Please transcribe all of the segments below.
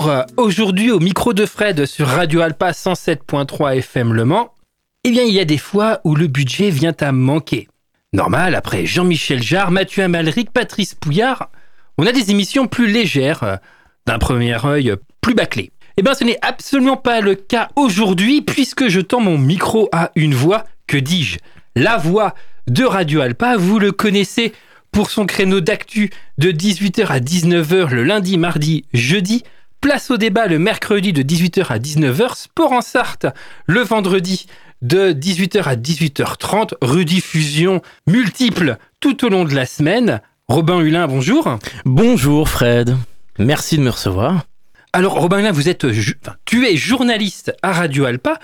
Bonjour, aujourd'hui au micro de Fred sur Radio Alpa 107.3 FM Le Mans. Eh bien, il y a des fois où le budget vient à manquer. Normal, après Jean-Michel Jarre, Mathieu Amalric, Patrice Pouillard, on a des émissions plus légères, d'un premier œil plus bâclées. Eh bien, ce n'est absolument pas le cas aujourd'hui, puisque je tends mon micro à une voix, que dis-je La voix de Radio Alpa, vous le connaissez pour son créneau d'actu de 18h à 19h le lundi, mardi, jeudi. Place au débat le mercredi de 18h à 19h. Sport en Sarthe le vendredi de 18h à 18h30. Rediffusion multiple tout au long de la semaine. Robin Hulin, bonjour. Bonjour Fred. Merci de me recevoir. Alors Robin Hulin, vous êtes, tu es journaliste à Radio Alpa.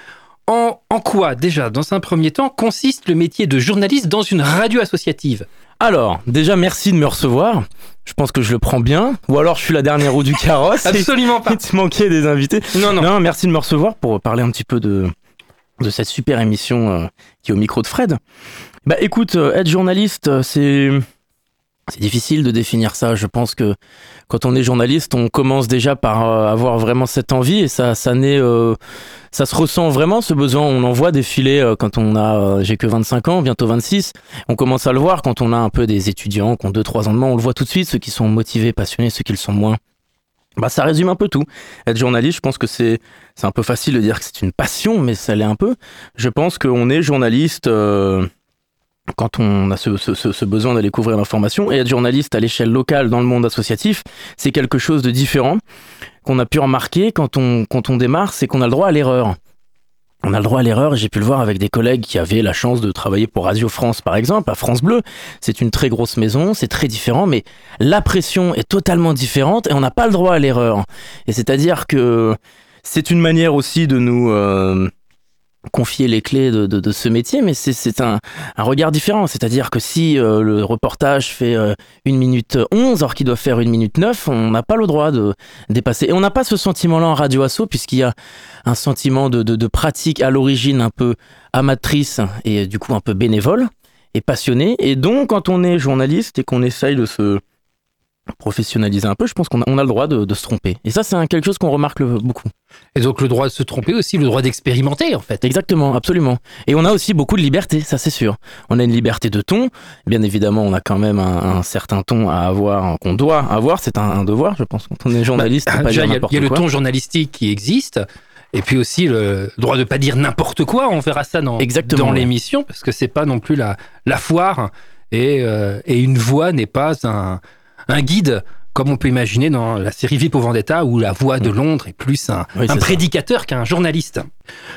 En, en quoi, déjà, dans un premier temps, consiste le métier de journaliste dans une radio associative? Alors, déjà, merci de me recevoir. Je pense que je le prends bien. Ou alors, je suis la dernière roue du carrosse. Absolument pas. Il te manquait des invités. Non, non. Non, merci de me recevoir pour parler un petit peu de, de cette super émission euh, qui est au micro de Fred. Bah écoute, euh, être journaliste, euh, c'est c'est difficile de définir ça. Je pense que quand on est journaliste, on commence déjà par euh, avoir vraiment cette envie et ça, ça naît, euh, ça se ressent vraiment ce besoin. On en voit défiler euh, quand on a, j'ai que 25 ans, bientôt 26. On commence à le voir quand on a un peu des étudiants qui ont 2-3 ans de moins. On le voit tout de suite, ceux qui sont motivés, passionnés, ceux qui le sont moins. Bah, ça résume un peu tout. Être journaliste, je pense que c'est, c'est un peu facile de dire que c'est une passion, mais ça l'est un peu. Je pense qu'on est journaliste, quand on a ce, besoin d'aller couvrir l'information et être journaliste à l'échelle locale dans le monde associatif, c'est quelque chose de différent qu'on a pu remarquer quand on, quand on démarre, c'est qu'on a le droit à l'erreur. On a le droit à l'erreur, j'ai pu le voir avec des collègues qui avaient la chance de travailler pour Radio France par exemple, à France Bleu. C'est une très grosse maison, c'est très différent, mais la pression est totalement différente et on n'a pas le droit à l'erreur. Et c'est-à-dire que c'est une manière aussi de nous... Euh, confier les clés de, ce métier, mais c'est un, regard différent. C'est-à-dire que si euh, le reportage fait euh, une minute 11, alors qu'il doit faire une minute 9, on n'a pas le droit de dépasser. Et on n'a pas ce sentiment-là en radio asso, puisqu'il y a un sentiment de, de pratique à l'origine un peu amatrice et du coup un peu bénévole et passionné. Et donc, quand on est journaliste et qu'on essaye de se professionnaliser un peu, je pense qu'on a, on a le droit de, de, se tromper. Et ça, c'est quelque chose qu'on remarque le, beaucoup. Et donc le droit de se tromper aussi, le droit d'expérimenter en fait. Exactement, absolument. Et on a aussi beaucoup de liberté, ça c'est sûr. On a une liberté de ton. Bien évidemment, on a quand même un, un certain ton à avoir, qu'on doit avoir. C'est un, un, devoir, je pense, quand on est journaliste. Bah, il y a, y a le ton journalistique qui existe. Et puis aussi le droit de pas dire n'importe quoi, on verra ça dans, dans l'émission, parce que c'est pas non plus la, la foire, et, euh, et une voix n'est pas un, un guide comme on peut imaginer dans la série Vie pour Vendetta, où la voix de Londres est plus un, oui, un prédicateur qu'un journaliste.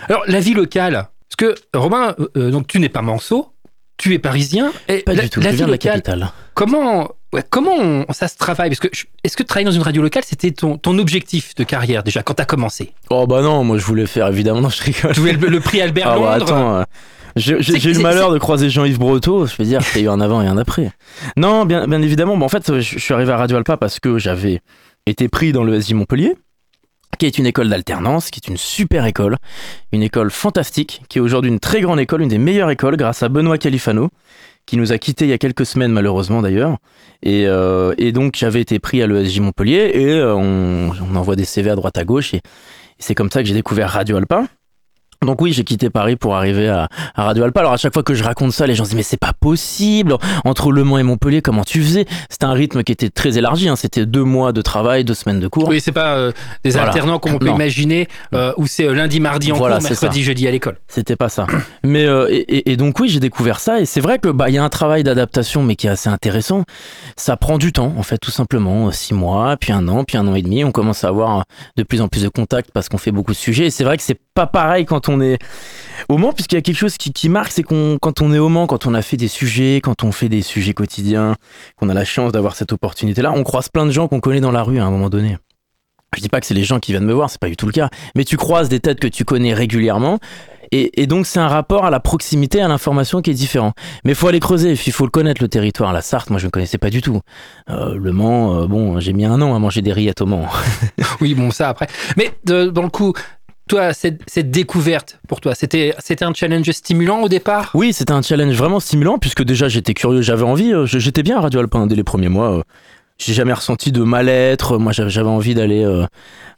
Alors, la vie locale, parce que, Romain, euh, donc tu n'es pas manceau, tu es parisien. Et pas la, du tout, la je vie viens de la locale, capitale. Comment, ouais, comment on, ça se travaille? Parce que est-ce que travailler dans une radio locale, c'était ton, ton objectif de carrière déjà quand tu as commencé? Oh bah non, moi je voulais faire évidemment, non, je rigole. Tu voulais le, le prix Albert Ah bah Londres attends, euh, j'ai eu le malheur de croiser Jean-Yves Breteau, je veux dire, il y a eu un avant et un après. Non, bien, bien évidemment, bon, en fait, je, je suis arrivé à Radio Alpa parce que j'avais été pris dans le SJ Montpellier, qui est une école d'alternance, qui est une super école, une école fantastique, qui est aujourd'hui une très grande école, une des meilleures écoles, grâce à Benoît Califano, qui nous a quittés il y a quelques semaines malheureusement d'ailleurs. Et, euh, et donc j'avais été pris à l'ESJ Montpellier et euh, on, on envoie des CV à droite à gauche et, et c'est comme ça que j'ai découvert Radio Alpa. Donc oui, j'ai quitté Paris pour arriver à, à, Radio Alpa. Alors à chaque fois que je raconte ça, les gens se disent mais c'est pas possible. Entre Le Mans et Montpellier, comment tu faisais? C'était un rythme qui était très élargi. Hein. C'était deux mois de travail, deux semaines de cours. Oui, c'est pas euh, des Voilà. alternants comme on peut imaginer, euh, où c'est euh, lundi, mardi en Voilà, cours, mercredi, ça. jeudi à l'école. C'était pas ça. Mais euh, et, et- et donc oui, j'ai découvert ça et c'est vrai que bah il y a un travail d'adaptation mais qui est assez intéressant. Ça prend du temps en fait tout simplement, six mois, puis un an, puis un an et demi. On commence à avoir de plus en plus de contacts parce qu'on fait beaucoup de sujets. Et c'est vrai que c'est pas pareil quand on est au Mans puisqu'il y a quelque chose qui, marque, c'est qu'on quand on est au Mans, quand on a fait des sujets, quand on fait des sujets quotidiens, qu'on a la chance d'avoir cette opportunité-là, on croise plein de gens qu'on connaît dans la rue à un moment donné. Je dis pas que c'est les gens qui viennent me voir, c'est pas du tout le cas, mais tu croises des têtes que tu connais régulièrement. Et, donc c'est un rapport à la proximité, à l'information qui est différent. Mais faut aller creuser, il faut le connaître le territoire. La Sarthe, moi je ne connaissais pas du tout. Euh, le Mans, euh, bon, j'ai mis un an à manger des rillettes au Mans. Oui, bon, ça après. Mais de- dans le coup, toi, cette, cette découverte pour toi, c'était un challenge stimulant au départ? Oui, c'était un challenge vraiment stimulant puisque déjà j'étais curieux, j'avais envie. euh, J'étais bien à Radio Alpin dès les premiers mois. euh, j'ai jamais ressenti de mal-être. Moi, j'avais envie d'aller euh,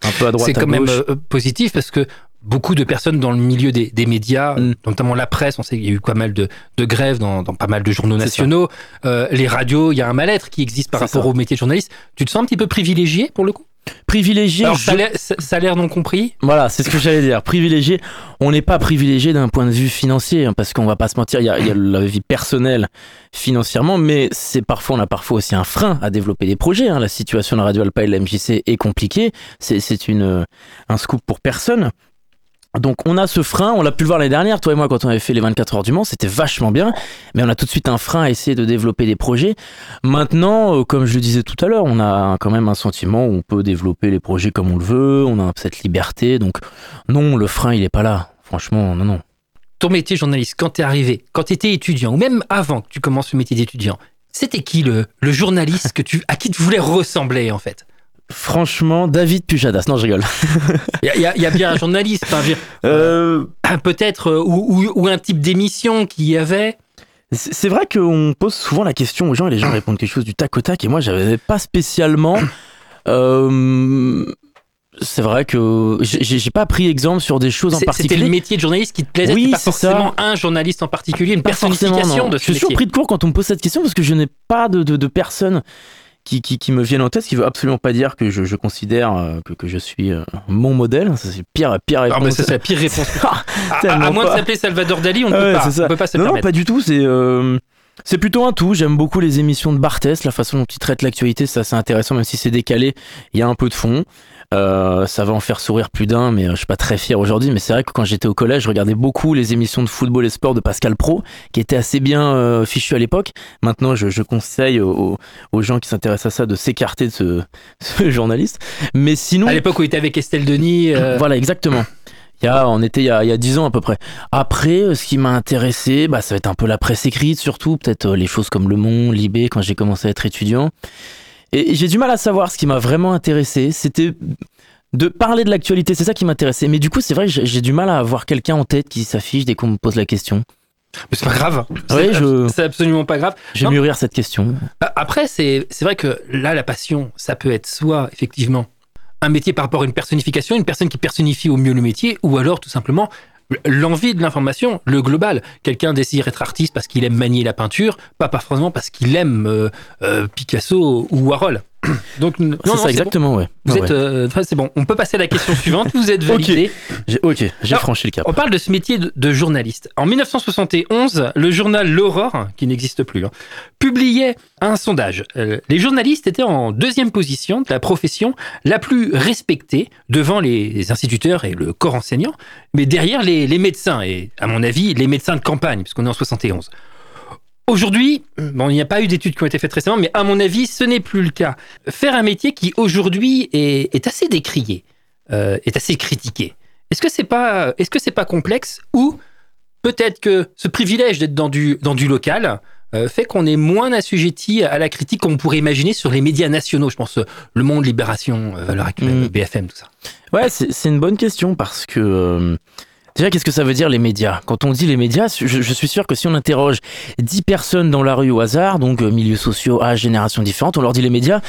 un peu à droite C'est quand même gauche. positif parce que beaucoup de personnes dans le milieu des, des médias, Mm. notamment la presse, on sait qu'il y a eu pas mal de, de grèves dans, dans pas mal de journaux nationaux, Euh, les radios, il y a un mal-être qui existe par rapport ça. au métier de journaliste. Tu te sens un petit peu privilégié pour le coup? Privilégié. Alors je- salaire, non compris Voilà, c'est ce que j'allais dire. Privilégié, on n'est pas privilégié d'un point de vue financier, hein, parce qu'on va pas se mentir, il y y a la vie personnelle financièrement, mais c'est parfois, on a parfois aussi un frein à développer des projets. hein. La situation de Radio Alpa et de la MJC est compliquée. C'est, c'est une, euh, un scoop pour personne. Donc on a ce frein, on l'a pu le voir l'année dernière, toi et moi quand on avait fait les 24 heures du Mans, c'était vachement bien, mais on a tout de suite un frein à essayer de développer des projets. Maintenant, euh, comme je le disais tout à l'heure, on a quand même un sentiment où on peut développer les projets comme on le veut, on a cette liberté, donc non, le frein il est pas là, franchement, non, non. Ton métier journaliste, quand t'es arrivé, quand t'étais étudiant, ou même avant que tu commences le métier d'étudiant, c'était qui le, le journaliste que tu, à qui tu voulais ressembler en fait? Franchement, David Pujadas, non je rigole. Il y, a- y y bien un journaliste, je dire, Euh, peut-être, euh, ou, ou- ou un type d'émission qu'il y avait. C'est vrai qu'on pose souvent la question aux gens et les gens répondent quelque chose du tac au tac et moi j'avais pas spécialement. euh, c'est vrai que j'ai pas pris exemple sur des choses en C'est- C'était particulier. le métier de journaliste qui te plaisait, Oui, pas ça. forcément un journaliste en particulier, une Pas personnification de Je ce suis toujours métier. pris de court quand on me pose cette question parce que je n'ai pas de, de, de personnes qui, qui, qui me viennent en tête, ce qui veut absolument pas dire que je, je considère euh, que, que je suis euh, mon modèle. Ça, c'est pire, pire Ah, réponse. mais ça, c'est la pire réponse. Ah, À, à- à moins de s'appeler Salvador Dali, on ne Ah peut ouais. On peut pas se Non, pas du tout. C'est euh, c'est plutôt un tout. J'aime beaucoup les émissions de Barthès, la façon dont il traite l'actualité, ça c'est intéressant, même si c'est décalé. Il y a un peu de fond. Euh, ça va en faire sourire plus d'un, mais euh, je suis pas très fier aujourd'hui. Mais c'est vrai que quand j'étais au collège, je regardais beaucoup les émissions de football et sport de Pascal Pro, qui étaient assez bien euh, fichues à l'époque. Maintenant, je, je conseille aux, aux gens qui s'intéressent à ça de s'écarter de ce, ce journaliste. Mais sinon, À l'époque où il était avec Estelle Denis, euh, voilà, exactement. Il y a, on était il y a, il y a 10 ans à peu près. Après, ce qui m'a intéressé, bah, ça va être un peu la presse écrite, surtout, peut-être les choses comme Le Monde, Libé, quand j'ai commencé à être étudiant. Et j'ai du mal à savoir ce qui m'a vraiment intéressé. C'était de parler de l'actualité, c'est ça qui m'intéressait. Mais du coup, c'est vrai que j'ai du mal à avoir quelqu'un en tête qui s'affiche dès qu'on me pose la question. mais c'est pas grave. Oui, C'est- je- C'est absolument pas grave. J'ai mûrir cette question. Ah, Après, c'est c'est vrai que là, la passion, ça peut être soit effectivement un métier par rapport à une personnification, une personne qui personnifie au mieux le métier, ou alors tout simplement l'envie de l'information, le global. Quelqu'un désire être artiste parce qu'il aime manier la peinture, pas forcément parce qu'il aime euh, euh, Picasso ou Warhol. Donc, non, non, ça, exactement, ouais. bon. Vous Ouais, êtes, euh, c'est bon. On peut passer à la question suivante. Vous êtes validé. Ok, j'ai franchi le cap. On parle de ce métier de, de journaliste. En 1971, le journal L'Aurore, qui n'existe plus, hein, publiait un sondage. Euh, les journalistes étaient en deuxième position de la profession la plus respectée devant les instituteurs et le corps enseignant, mais derrière les, les médecins, et à mon avis, les médecins de campagne, puisqu'on est en 71. Aujourd'hui, bon, il n'y a pas eu d'études qui ont été faites récemment, mais à mon avis, ce n'est plus le cas. Faire un métier qui aujourd'hui est, est assez décrié, euh, est assez critiqué. Est-ce que c'est pas, est-ce que c'est pas complexe ou peut-être que ce privilège d'être dans du dans du local euh, fait qu'on est moins assujetti à la critique qu'on pourrait imaginer sur les médias nationaux. Je pense euh, Le Monde, Libération, euh, Valeurs Actuelles, Mm. BFM, tout ça. Ouais, c'est une bonne question parce que euh, déjà, qu'est-ce que ça veut dire les médias? Quand on dit les médias, je, suis sûr que si on interroge 10 personnes dans la rue au hasard, donc euh, milieux sociaux, âge, générations différentes, on leur dit les médias,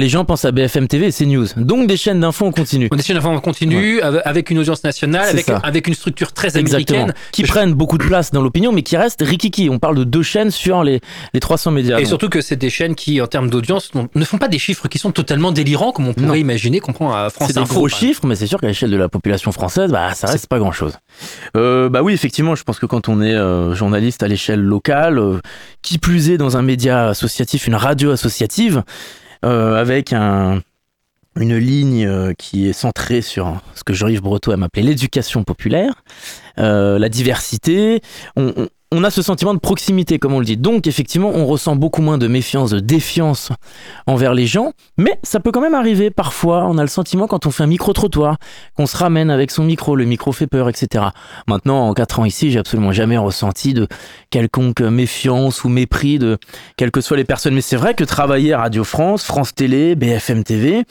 les gens pensent à BFM TV et CNews. Donc des chaînes d'infos en continu. On essaie d'informer en continu avec- avec une audience nationale, avec, une structure très Exactement. américaine. Qui Je- prennent beaucoup de place dans l'opinion, mais qui restent rikiki. On parle de deux chaînes sur les, les 300 médias. Et Donc, surtout que c'est des chaînes qui, en termes d'audience, ne font pas des chiffres qui sont totalement délirants, comme on pourrait Non. imaginer qu'on prend à France c'est des gros chiffres, mais c'est sûr qu'à l'échelle de la population française, bah, ça reste pas grand-chose. Euh, bah oui, effectivement, je pense que quand on est euh, journaliste à l'échelle locale, euh, qui plus est dans un média associatif, une radio associative, avec un, une ligne euh, qui est centrée sur ce que Jean-Yves Breteau aime appeler l'éducation populaire, euh, la diversité, on a ce sentiment de proximité, comme on le dit. Donc, effectivement, on ressent beaucoup moins de méfiance, de défiance envers les gens, mais ça peut quand même arriver parfois. On a le sentiment quand on fait un micro-trottoir, qu'on se ramène avec son micro, le micro fait peur, etc. Maintenant, en quatre ans ici, j'ai absolument jamais ressenti de quelconque méfiance ou mépris de quelles que soient les personnes. Mais c'est vrai que travailler à Radio France, France Télé, BFM TV,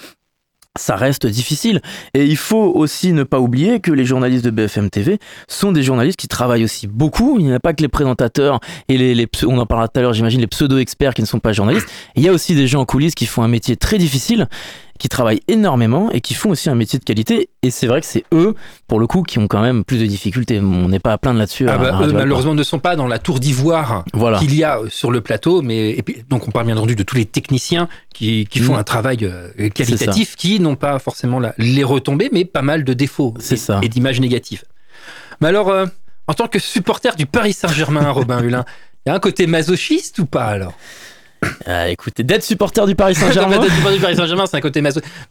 ça reste difficile. Et il faut aussi ne pas oublier que les journalistes de BFM TV sont des journalistes qui travaillent aussi beaucoup. Il n'y a pas que les présentateurs et les, on en parlera tout à l'heure, j'imagine, les pseudo-experts qui ne sont pas journalistes. Il y a aussi des gens en coulisses qui font un métier très difficile qui travaillent énormément et qui font aussi un métier de qualité. Et c'est vrai que c'est eux, pour le coup, qui ont quand même plus de difficultés. On n'est pas à plaindre là-dessus. Ah bah, eux, malheureusement, ne sont pas dans la tour d'ivoire voilà. qu'il y a sur le plateau. Mais et puis, donc, on parle bien entendu de tous les techniciens qui, qui font mm. un travail euh, qualitatif, qui n'ont pas forcément la, les retombées, mais pas mal de défauts et, et d'images négatives. Mais alors, euh, en tant que supporter du Paris Saint-Germain, Robin Hulin, il y a un côté masochiste ou pas alors? Ah, écoutez, d'être supporter du Paris Saint-Germain. d'être supporter du Paris Saint-Germain, c'est un côté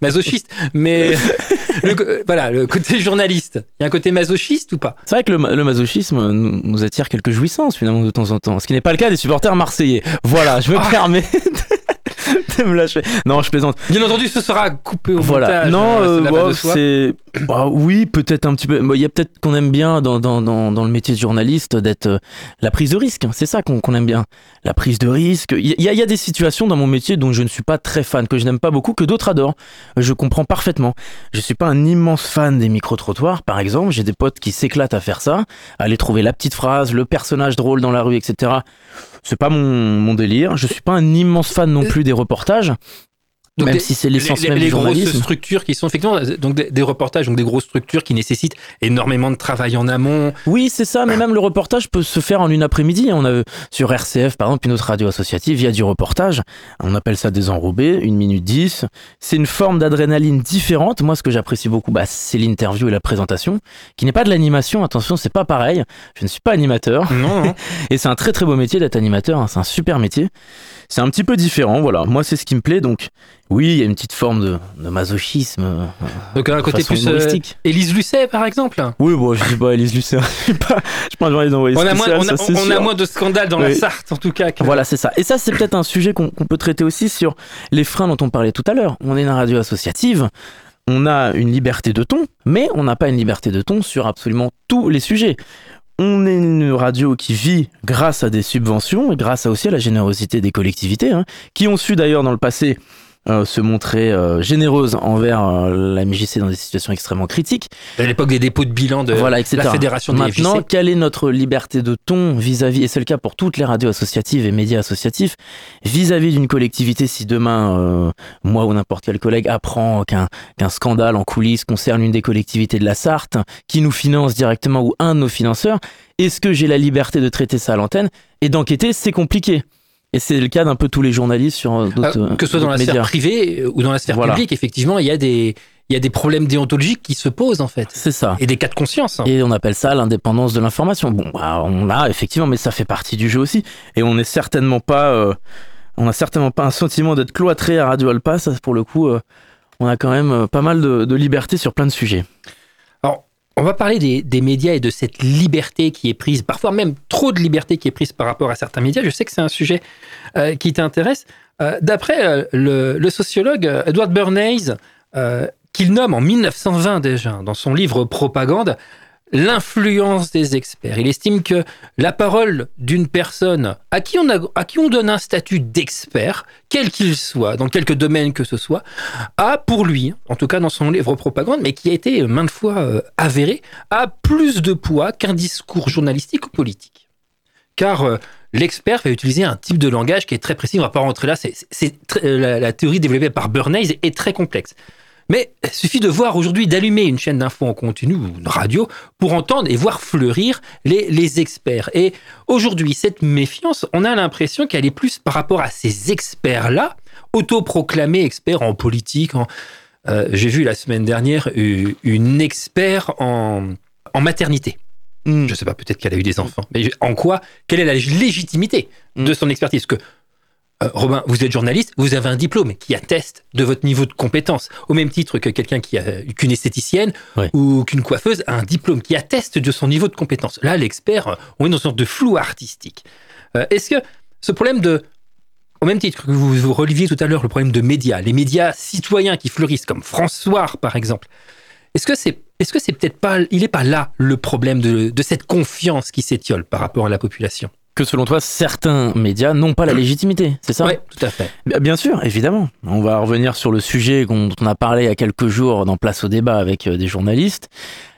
masochiste, mais le, voilà, le côté journaliste, il y a un côté masochiste ou pas? C'est vrai que le, masochisme nous, attire quelques jouissances finalement de temps en temps, ce qui n'est pas le cas des supporters marseillais. Voilà, je me ah. permets de me lâcher. Non, je plaisante. Bien entendu, ce sera coupé au voilà. montage. Non, euh, c'est bah, oui, peut-être un petit peu. Il y a peut-être qu'on aime bien dans, dans, dans, dans, le métier de journaliste d'être euh, la prise de risque. C'est ça qu'on aime bien. La prise de risque. Il y, y a des situations dans mon métier dont je ne suis pas très fan, que je n'aime pas beaucoup, que d'autres adorent. Je comprends parfaitement. Je suis pas un immense fan des micro-trottoirs, par exemple. J'ai des potes qui s'éclatent à faire ça, à aller trouver la petite phrase, le personnage drôle dans la rue, etc. C'est pas mon, mon délire. Je suis pas un immense fan non plus des reportages. Donc même si c'est l'essence même les grosses structures qui sont effectivement donc des, reportages donc des grosses structures qui nécessitent énormément de travail en amont. Oui, c'est ça, mais même le reportage peut se faire en une après-midi. On a sur RCF par exemple une autre radio associative, il y a du reportage. On appelle ça des enrobés, une minute dix. C'est une forme d'adrénaline différente. Moi, ce que j'apprécie beaucoup, bah, c'est l'interview et la présentation, qui n'est pas de l'animation. Attention, c'est pas pareil. Je ne suis pas animateur. Non. et c'est un très très beau métier d'être animateur. Hein. C'est un super métier. C'est un petit peu différent. Voilà, moi c'est ce qui me plaît. Donc oui, il y a une petite forme de, masochisme. Euh, Donc un côté plus euh, Élise Lucet, par exemple. Oui, bon, je dis pas Élise Lucet. je pas, je pas un d'envoyer on, a moins, on, a, on a moins de scandales dans la Sarthe, en tout cas. Voilà, c'est ça. Et ça, c'est peut-être un sujet qu'on peut traiter aussi sur les freins dont on parlait tout à l'heure. On est une radio associative. On a une liberté de ton, mais on n'a pas une liberté de ton sur absolument tous les sujets on est une radio qui vit grâce à des subventions et grâce à aussi à la générosité des collectivités, hein, qui ont su d'ailleurs dans le passé euh, se montrer euh, généreuse envers euh, la MJC dans des situations extrêmement critiques. À l'époque des dépôts de bilan de la fédération des Maintenant, quelle est notre liberté de ton vis-à-vis, et c'est le cas pour toutes les radios associatives et médias associatifs, vis-à-vis d'une collectivité, si demain, moi ou n'importe quel collègue apprend qu'un qu'un scandale en coulisses concerne une des collectivités de la Sarthe, qui nous finance directement ou un de nos financeurs, est-ce que j'ai la liberté de traiter ça à l'antenne et d'enquêter? C'est compliqué. Et c'est le cas d'un peu tous les journalistes sur euh, d'autres. Euh, que ce soit dans la sphère privée ou dans la sphère publique, effectivement, il y a des. Il y a des problèmes déontologiques qui se posent en fait. C'est ça. Et des cas de conscience. Hein. Et on appelle ça l'indépendance de l'information. Bon, bah, on l'a effectivement, mais ça fait partie du jeu aussi. Et on n'est certainement pas, euh, on n'a certainement pas un sentiment d'être cloîtré à Radio Alpa. Ça, pour le coup, on a quand même pas mal de, de liberté sur plein de sujets. On va parler des, médias et de cette liberté qui est prise, parfois même trop de liberté qui est prise par rapport à certains médias. Je sais que c'est un sujet euh, qui t'intéresse. Euh, d'après euh, le, sociologue Edward Bernays, qu'il nomme en 1920 déjà dans son livre Propagande, l'influence des experts. Il estime que la parole d'une personne à qui on, donne un statut d'expert, quel qu'il soit, dans quelque domaine que ce soit, a pour lui, en tout cas dans son livre Propagande, mais qui a été maintes fois euh, avéré, a plus de poids qu'un discours journalistique ou politique. Car euh, l'expert va utiliser un type de langage qui est très précis, on ne va pas rentrer là, c'est, euh, la, la, théorie développée par Bernays est très complexe. Mais il suffit de voir aujourd'hui, d'allumer une chaîne d'infos en continu ou une radio pour entendre et voir fleurir les, les experts. Et aujourd'hui, cette méfiance, on a l'impression qu'elle est plus par rapport à ces experts-là, autoproclamés experts en politique. En, euh, J'ai vu la semaine dernière une expert en, en maternité. Hmm. Je ne sais pas, peut-être qu'elle a eu des enfants. Mais en quoi Quelle est la légitimité de hmm. son expertise? Que euh, Robin, vous êtes journaliste, vous avez un diplôme qui atteste de votre niveau de compétence, au même titre que quelqu'un qui a qu'une esthéticienne ou qu'une coiffeuse a un diplôme qui atteste de son niveau de compétence. Là, l'expert, on est dans une sorte de flou artistique. Euh, est-ce que ce problème de, au même titre que vous, vous releviez tout à l'heure, le problème de médias, les médias citoyens qui fleurissent, comme François par exemple, est-ce que c'est est-ce que c'est peut-être pas, il n'est pas là le problème de, de cette confiance qui s'étiole par rapport à la population? Que selon toi, certains médias n'ont pas la légitimité, c'est ça? Oui, tout à fait. Bien sûr, évidemment. On va revenir sur le sujet dont on a parlé il y a quelques jours dans Place au débat avec euh, des journalistes.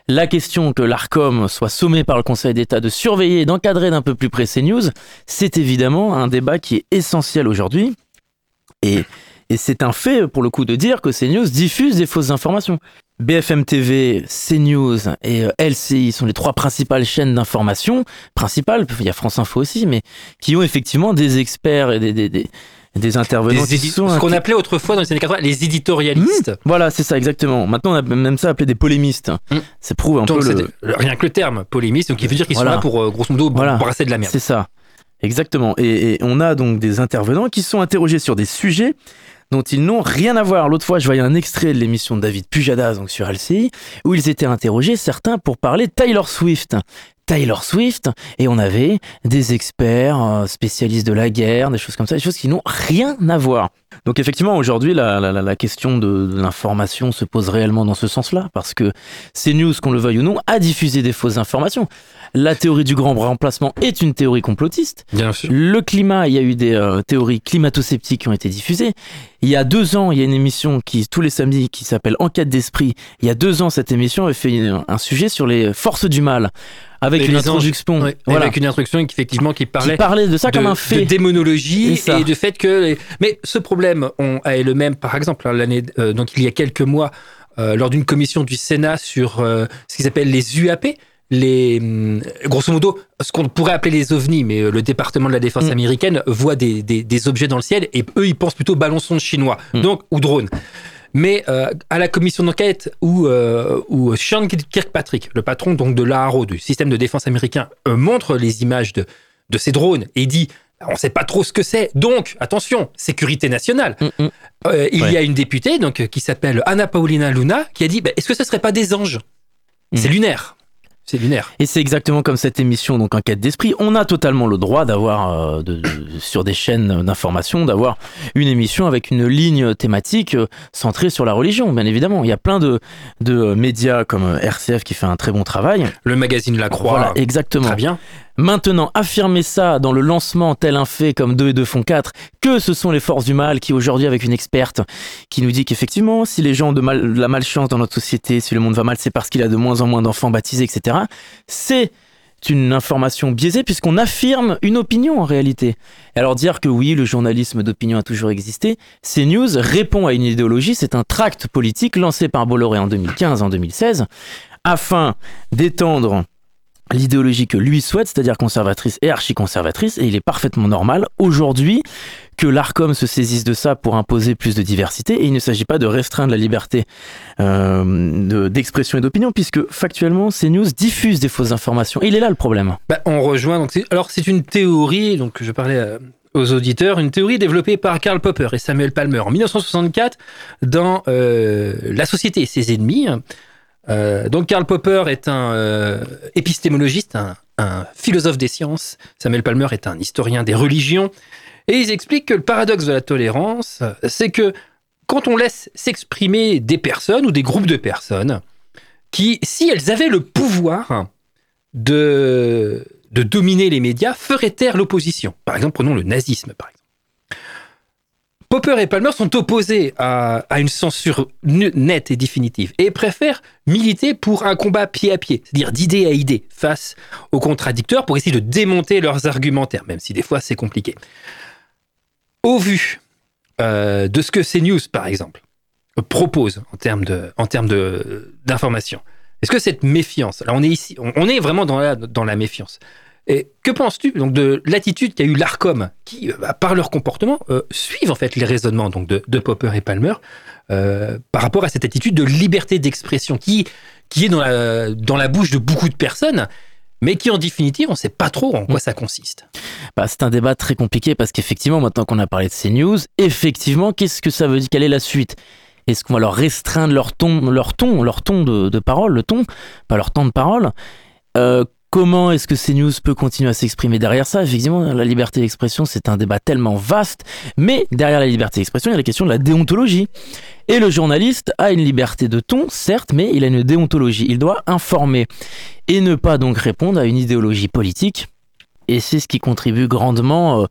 La question que l'ARCOM soit sommé par le Conseil d'État de surveiller et d'encadrer d'un peu plus près ces news, c'est évidemment un débat qui est essentiel aujourd'hui. Et, et c'est un fait, pour le coup, de dire que CNews diffuse des fausses informations. BFM TV, CNews et euh, LCI sont les trois principales chaînes d'information, principales, il y a France Info aussi, mais qui ont effectivement des experts et des, des, des, des intervenants Des qui édi- sont ce qu'on appelait autrefois dans les années 80 les éditorialistes. Mmh, voilà, c'est ça, exactement. Maintenant, on a même ça appelé des polémistes. Mmh. Ça prouve un Donc peu c'est le... rien que le terme polémiste, donc il veut dire qu'ils Voilà. sont là pour euh, grosso modo Voilà. brasser de la merde. C'est ça. Exactement. Et, et on a donc des intervenants qui sont interrogés sur des sujets dont ils n'ont rien à voir. L'autre fois, je voyais un extrait de l'émission de David Pujadas donc sur LCI, où ils étaient interrogés, certains, pour parler de Taylor Swift. Taylor Swift, et on avait des experts euh, spécialistes de la guerre, des choses comme ça, des choses qui n'ont rien à voir. Donc effectivement, aujourd'hui, la, la, question de, de l'information se pose réellement dans ce sens-là, parce que CNews, qu'on le veuille ou non, a diffusé des fausses informations. La théorie du grand remplacement est une théorie complotiste. Bien sûr. Le climat, il y a eu des euh, théories climato-sceptiques qui ont été diffusées. Il y a deux ans, il y a une émission qui, tous les samedis, qui s'appelle Enquête d'esprit. Il y a deux ans, cette émission avait fait un sujet sur les forces du mal, avec Et une introduction, Ouais, voilà, Avec une introduction qui effectivement qui qui parlait de ça de, comme un de fait. démonologie C'est ça. et de fait que. les- Mais ce problème on, est le même, par exemple, hein, l'année, euh, donc il y a quelques mois, euh, lors d'une commission du Sénat sur euh, ce qu'ils appellent les UAP. Les, hum, grosso modo, ce qu'on pourrait appeler les ovnis, mais le département de la défense Mm. américaine voit des, des, des objets dans le ciel et eux, ils pensent plutôt ballons sondes chinois, Mm. donc ou drones. Mais euh, à la commission d'enquête où, euh, où Sean Kirkpatrick, le patron donc de l'ARO, du système de défense américain, euh, montre les images de, de ces drones et dit on ne sait pas trop ce que c'est, donc attention, sécurité nationale. Mm, mm. Euh, il Ouais. y a une députée donc, qui s'appelle Anna Paulina Luna qui a dit bah, est-ce que ce ne serait pas des anges C'est Mm. lunaire. C'est lunaire. Et c'est exactement comme cette émission, donc Enquête d'esprit. On a totalement le droit d'avoir, euh, de, de- sur des chaînes d'information, d'avoir une émission avec une ligne thématique euh, centrée sur la religion, bien évidemment. Il y a plein de, de euh, médias comme euh, RCF qui fait un très bon travail. Le magazine La Croix, Voilà, exactement. très bien. Maintenant, affirmer ça dans le lancement tel un fait comme 2 et 2 font 4, que ce sont les forces du mal qui aujourd'hui avec une experte qui nous dit qu'effectivement, si les gens ont de, la malchance dans notre société, si le monde va mal, c'est parce qu'il a de moins en moins d'enfants baptisés, etc. C'est une information biaisée puisqu'on affirme une opinion en réalité. Alors dire que oui, le journalisme d'opinion a toujours existé, CNews répond à une idéologie, c'est un tract politique lancé par Bolloré en 2015, en 2016, afin d'étendre l'idéologie que lui souhaite, c'est-à-dire conservatrice et archi-conservatrice, et il est parfaitement normal aujourd'hui que l'ARCOM se saisisse de ça pour imposer plus de diversité, et il ne s'agit pas de restreindre la liberté euh, de- d'expression et d'opinion, puisque factuellement, CNews diffuse des fausses informations, il est là le problème. Bah, on rejoint. Alors, c'est une théorie, donc je parlais euh, aux auditeurs, une théorie développée par Karl Popper et Samuel Palmer en 1964 dans euh, La société et ses ennemis. Euh, donc, Karl Popper est un euh, épistémologiste, un, philosophe des sciences. Samuel Palmer est un historien des religions. Et ils expliquent que le paradoxe de la tolérance, c'est que quand on laisse s'exprimer des personnes ou des groupes de personnes qui, si elles avaient le pouvoir de, de dominer les médias, feraient taire l'opposition. Par exemple, prenons le nazisme, par exemple. Popper et Palmer sont opposés à, une censure nette et définitive et préfèrent militer pour un combat pied à pied, c'est-à-dire d'idée à idée, face aux contradicteurs pour essayer de démonter leurs argumentaires, même si des fois c'est compliqué. Au vu euh, de ce que CNews, par exemple, propose en termes de, d'information, est-ce que cette méfiance, là on est ici, vraiment dans la méfiance. Et que penses-tu donc de l'attitude qu'a eu l'Arcom, qui, euh, bah, par leur comportement, euh, suivent en fait les raisonnements donc de, de Popper et Palmer euh, par rapport à cette attitude de liberté d'expression qui, qui est dans la, dans la bouche de beaucoup de personnes, mais qui en définitive, on ne sait pas trop en quoi ça consiste. Bah, c'est un débat très compliqué parce qu'effectivement, maintenant qu'on a parlé de CNews, effectivement, qu'est-ce que ça veut dire? Quelle est la suite? Est-ce qu'on va leur restreindre leur ton, leur ton, leur ton de, de parole, le ton, pas leur temps de parole? Euh, Comment est-ce que CNews peut continuer à s'exprimer derrière ça? Effectivement, la liberté d'expression, c'est un débat tellement vaste, mais derrière la liberté d'expression, il y a la question de la déontologie. Et le journaliste a une liberté de ton, certes, mais il a une déontologie. Il doit informer et ne pas donc répondre à une idéologie politique et c'est ce qui contribue grandement euh,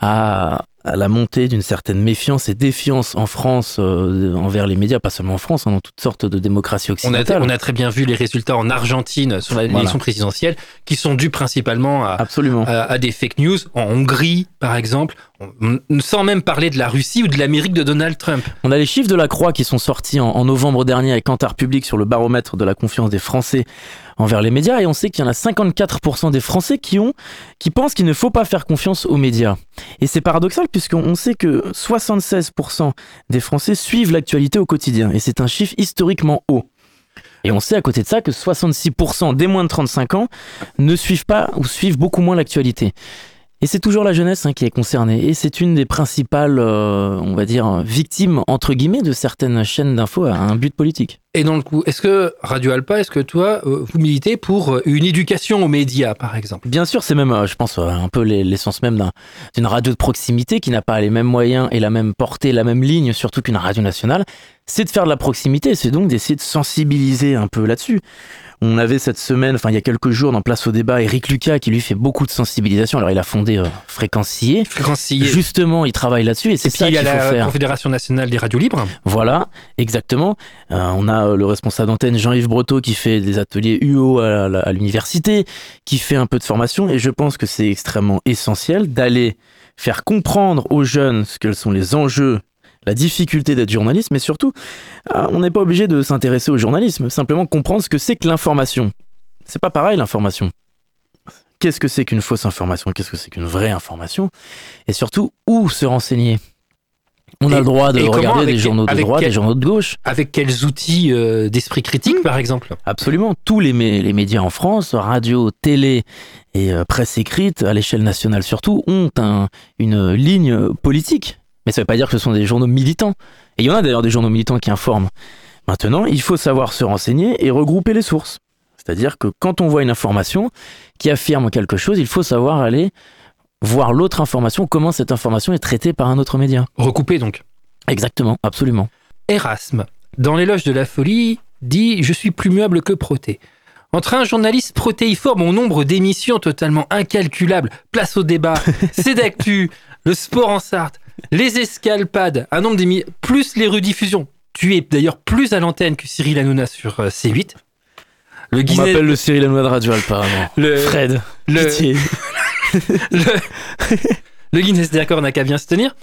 à, à la montée d'une certaine méfiance et défiance en France euh, envers les médias, pas seulement en France, hein, dans toutes sortes de démocraties On a, occidentales. on a très bien vu les résultats en Argentine sur l'élection Voilà. présidentielle, qui sont dus principalement à, Absolument. à, à des fake news. En Hongrie, par exemple, sans même parler de la Russie ou de l'Amérique de Donald Trump. On a les chiffres de la Croix qui sont sortis en, novembre dernier avec Kantar Public sur le baromètre de la confiance des Français envers les médias et on sait qu'il y en a 54% des Français qui ont qui pensent qu'il ne faut pas faire confiance aux médias. Et c'est paradoxal puisqu'on on sait que 76% des Français suivent l'actualité au quotidien et c'est un chiffre historiquement haut. Et on sait à côté de ça que 66% des moins de 35 ans ne suivent pas ou suivent beaucoup moins l'actualité. Et c'est toujours la jeunesse hein, qui est concernée. Et c'est une des principales, euh, on va dire, victimes, entre guillemets, de certaines chaînes d'infos à un but politique. Et dans le coup, est-ce que Radio Alpa, est-ce que toi, euh, vous militez pour euh, une éducation aux médias, par exemple? Bien sûr, c'est même, euh, je pense, un peu les- l'essence même d'un- d'une radio de proximité qui n'a pas les mêmes moyens et la même portée, la même ligne, surtout qu'une radio nationale. C'est de faire de la proximité, c'est donc d'essayer de sensibiliser un peu là-dessus. On avait cette semaine, enfin il y a quelques jours, dans Place au débat, Eric Lucas qui lui fait beaucoup de sensibilisation. Alors il a fondé euh, Fréquence CIE. Fréquencier. Justement, il travaille là-dessus et c'est Et puis ça il y qu'il a faut la faire. Confédération nationale des radios libres. Voilà, exactement. Euh, on a euh, le responsable d'antenne Jean-Yves Breteau qui fait des ateliers UO à, l'université, qui fait un peu de formation et je pense que c'est extrêmement essentiel d'aller faire comprendre aux jeunes ce que sont les enjeux, la difficulté d'être journaliste, mais surtout, euh, on n'est pas obligé de s'intéresser au journalisme, simplement comprendre ce que c'est que l'information. C'est pas pareil l'information. Qu'est-ce que c'est qu'une fausse information? Qu'est-ce que c'est qu'une vraie information? Et surtout, où se renseigner? On a le droit de regarder avec- des journaux de droite, quel- des journaux de gauche. Avec quels outils euh, d'esprit critique, par exemple? Absolument. Tous les, mé- les médias en France, radio, télé et euh, presse écrite, à l'échelle nationale surtout, ont un- une ligne politique. Mais ça ne veut pas dire que ce sont des journaux militants. Et il y en a d'ailleurs des journaux militants qui informent. Maintenant, il faut savoir se renseigner et regrouper les sources. C'est-à-dire que quand on voit une information qui affirme quelque chose, il faut savoir aller voir l'autre information, comment cette information est traitée par un autre média. Recoupés, donc. Exactement, absolument. Erasme, dans l'éloge de la folie, dit Je suis plus muable que Proté. Entre un journaliste protéiforme au nombre d'émissions totalement incalculables, place au débat, c'est d'actu, le sport en Sarthe, les escalpades, un nombre d'émissions, plus les rediffusions. Tu es d'ailleurs plus à l'antenne que Cyril Hanouna sur euh, C8. Le On Guinness, m'appelle le Cyril Hanouna de Radio avant. le, Fred, le- pitié. le, le Guinness des records n'a qu'à bien se tenir.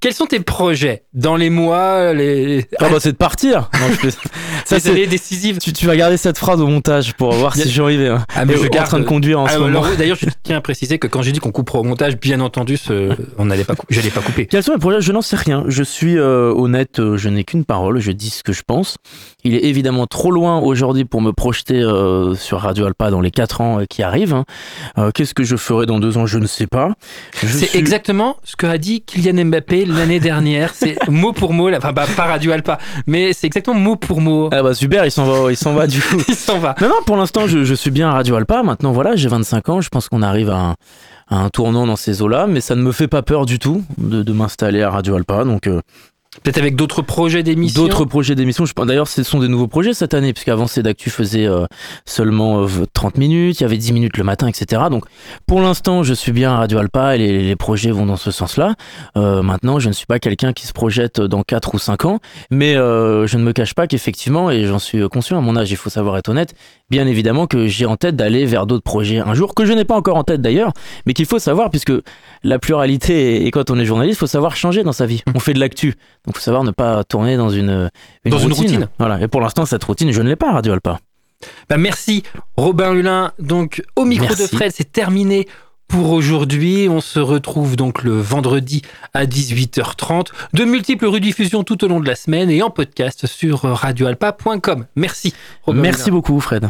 Quels sont tes projets dans les mois, les, Ah bah c'est de partir. Non, je fais- ça les c'est. années décisives Tu, tu vas garder cette phrase au montage pour voir si j'y arrive. hein. Ah, mais je en garde- train de conduire en Ah, ce moment. D'ailleurs, je tiens à préciser que quand j'ai dit qu'on coupera au montage, bien entendu, ce... on n'allait pas, cou- je n'allais pas couper. Quels sont mes projets? Je n'en sais rien. Je suis euh, honnête, euh, je n'ai qu'une parole, je dis ce que je pense. Il est évidemment trop loin aujourd'hui pour me projeter euh, sur Radio Alpa dans les 4 ans euh, qui arrivent. hein. Euh, Qu'est-ce que je ferai dans 2 ans? Je ne sais pas. C'est suis- exactement ce que a dit Kylian Mbappé l'année dernière. C'est mot pour mot, là. enfin bah, pas Radio Alpa, mais c'est exactement mot pour mot. Ah bah super, il s'en va, il s'en va du coup. Il s'en va. Non, non, pour l'instant, je, je suis bien à Radio Alpa. Maintenant, voilà, j'ai 25 ans. Je pense qu'on arrive à un, à un tournant dans ces eaux-là, mais ça ne me fait pas peur du tout de, de m'installer à Radio Alpa. Donc, euh, Peut-être avec d'autres projets d'émission. d'autres projets d'émissions. D'ailleurs, ce sont des nouveaux projets cette année, puisqu'avant, c'est d'actu faisait euh, seulement euh, 30 minutes, il y avait 10 minutes le matin, etc. Donc, pour l'instant, je suis bien à Radio Alpa et les, projets vont dans ce sens-là. Euh, maintenant, je ne suis pas quelqu'un qui se projette dans 4 ou 5 ans, mais euh, je ne me cache pas qu'effectivement, et j'en suis conscient à mon âge, il faut savoir être honnête, bien évidemment que j'ai en tête d'aller vers d'autres projets un jour, que je n'ai pas encore en tête d'ailleurs, mais qu'il faut savoir, puisque la pluralité, et quand on est journaliste, il faut savoir changer dans sa vie. On fait de l'actu, donc il faut savoir ne pas tourner dans une, Dans une routine. Voilà, et pour l'instant, cette routine, je ne l'ai pas Radio Alpa. Bah, merci Robin Hulin. Donc au micro Merci. de Fred, c'est terminé pour aujourd'hui. On se retrouve donc le vendredi à 18h30. De multiples rediffusions tout au long de la semaine et en podcast sur radioalpa.com. Merci Robin Merci Hulin. beaucoup, Fred.